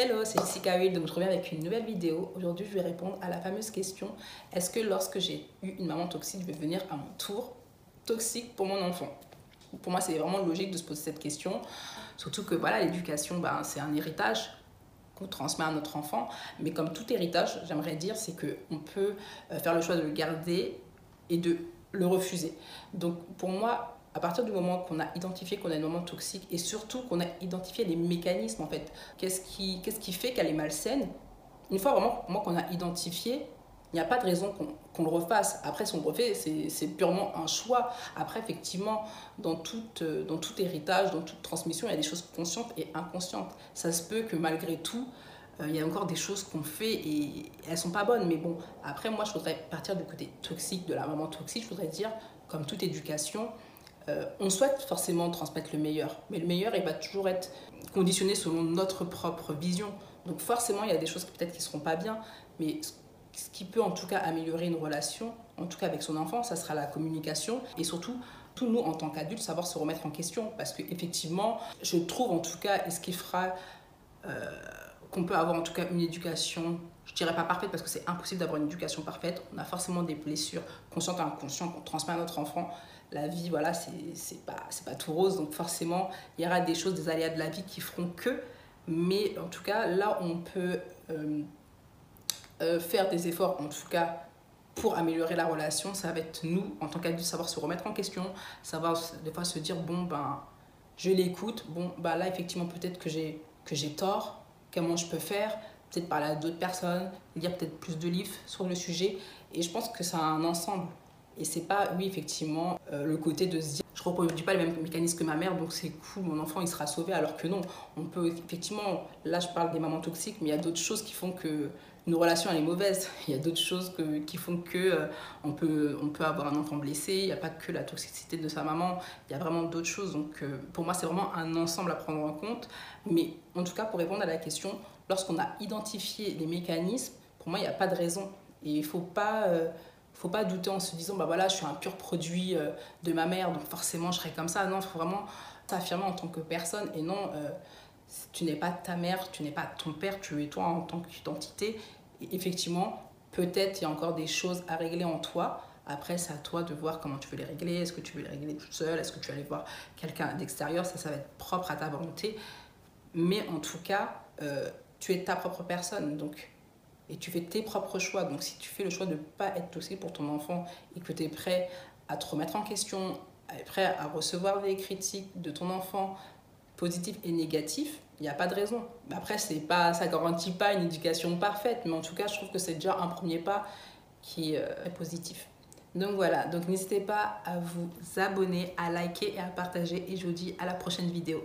Hello, c'est Jessica Will de me retrouver avec une nouvelle vidéo. Aujourd'hui, je vais répondre à la fameuse question est-ce que lorsque j'ai eu une maman toxique, je vais devenir à mon tour toxique pour mon enfant? Pour moi, c'est vraiment logique de se poser cette question. Surtout que voilà, l'éducation, ben, c'est un héritage qu'on transmet à notre enfant. Mais comme tout héritage, j'aimerais dire, c'est qu'on peut euh, faire le choix de le garder et de le refuser. Donc pour moi, à partir du moment qu'on a identifié qu'on a une maman toxique et surtout qu'on a identifié les mécanismes en fait, qu'est-ce qui, fait qu'elle est malsaine, une fois vraiment qu'on a identifié, il n'y a pas de raison qu'on le refasse. Après, si on le refait, c'est purement un choix. Après, effectivement, dans tout, dans tout héritage, dans toute transmission, il y a des choses conscientes et inconscientes. Ça se peut que malgré tout, euh, il y a encore des choses qu'on fait et elles sont pas bonnes. Mais bon, après, moi, je voudrais partir du côté toxique, de la maman toxique. Je voudrais dire, comme toute éducation, euh, on souhaite forcément transmettre le meilleur, mais le meilleur, il va toujours être conditionné selon notre propre vision. Donc forcément, il y a des choses peut-être qui ne seront pas bien, mais ce qui peut en tout cas améliorer une relation, en tout cas avec son enfant, ça sera la communication et surtout tous nous en tant qu'adultes savoir se remettre en question parce qu'effectivement, je trouve en tout cas, et ce qui fera euh, qu'on peut avoir en tout cas une éducation, je dirais pas parfaite parce que c'est impossible d'avoir une éducation parfaite, on a forcément des blessures conscientes et inconscientes qu'on transmet à notre enfant, la vie, voilà, c'est pas, pas tout rose. Donc forcément, il y aura des choses, des aléas de la vie qui feront que. Mais en tout cas, là, on peut euh, euh, faire des efforts, en tout cas, pour améliorer la relation. Ça va être nous, en tant qu'adultes, savoir se remettre en question, savoir des fois se dire, bon, ben, je l'écoute. Bon, ben là, effectivement, peut-être que j'ai tort. Comment je peux faire? Peut-être parler à d'autres personnes, lire peut-être plus de livres sur le sujet. Et je pense que c'est un ensemble. Et c'est pas, oui, effectivement, euh, le côté de se dire, je reproduis pas les mêmes mécanismes que ma mère, donc c'est cool, mon enfant il sera sauvé, alors que non. On peut, effectivement, là je parle des mamans toxiques, mais il y a d'autres choses qui font que une relation elle est mauvaise. Il y a d'autres choses que, qui font que euh, on, peut, on peut avoir un enfant blessé, il n'y a pas que la toxicité de sa maman, il y a vraiment d'autres choses. Donc euh, pour moi, c'est vraiment un ensemble à prendre en compte. Mais en tout cas, pour répondre à la question, lorsqu'on a identifié les mécanismes, pour moi, il n'y a pas de raison. Et il ne faut pas faut pas douter en se disant bah voilà je suis un pur produit euh, de ma mère donc forcément je serai comme ça. Non faut vraiment s'affirmer en tant que personne. Et non euh, tu n'es pas ta mère tu n'es pas ton père tu es toi en tant qu'identité. Effectivement peut-être il y a encore des choses à régler en toi. Après c'est à toi de voir comment tu veux les régler. Est-ce que tu veux les régler toute seule? Est-ce que tu vas aller voir quelqu'un d'extérieur? Ça ça va être propre à ta volonté. Mais en tout cas euh, tu es ta propre personne. Donc et tu fais tes propres choix. Donc si tu fais le choix de ne pas être toxique pour ton enfant et que tu es prêt à te remettre en question, prêt à recevoir des critiques de ton enfant, positives et négatives, il n'y a pas de raison. Après, c'est pas, ça garantit pas une éducation parfaite, mais en tout cas, je trouve que c'est déjà un premier pas qui euh, est positif. Donc voilà, donc n'hésitez pas à vous abonner, à liker et à partager. Et je vous dis à la prochaine vidéo.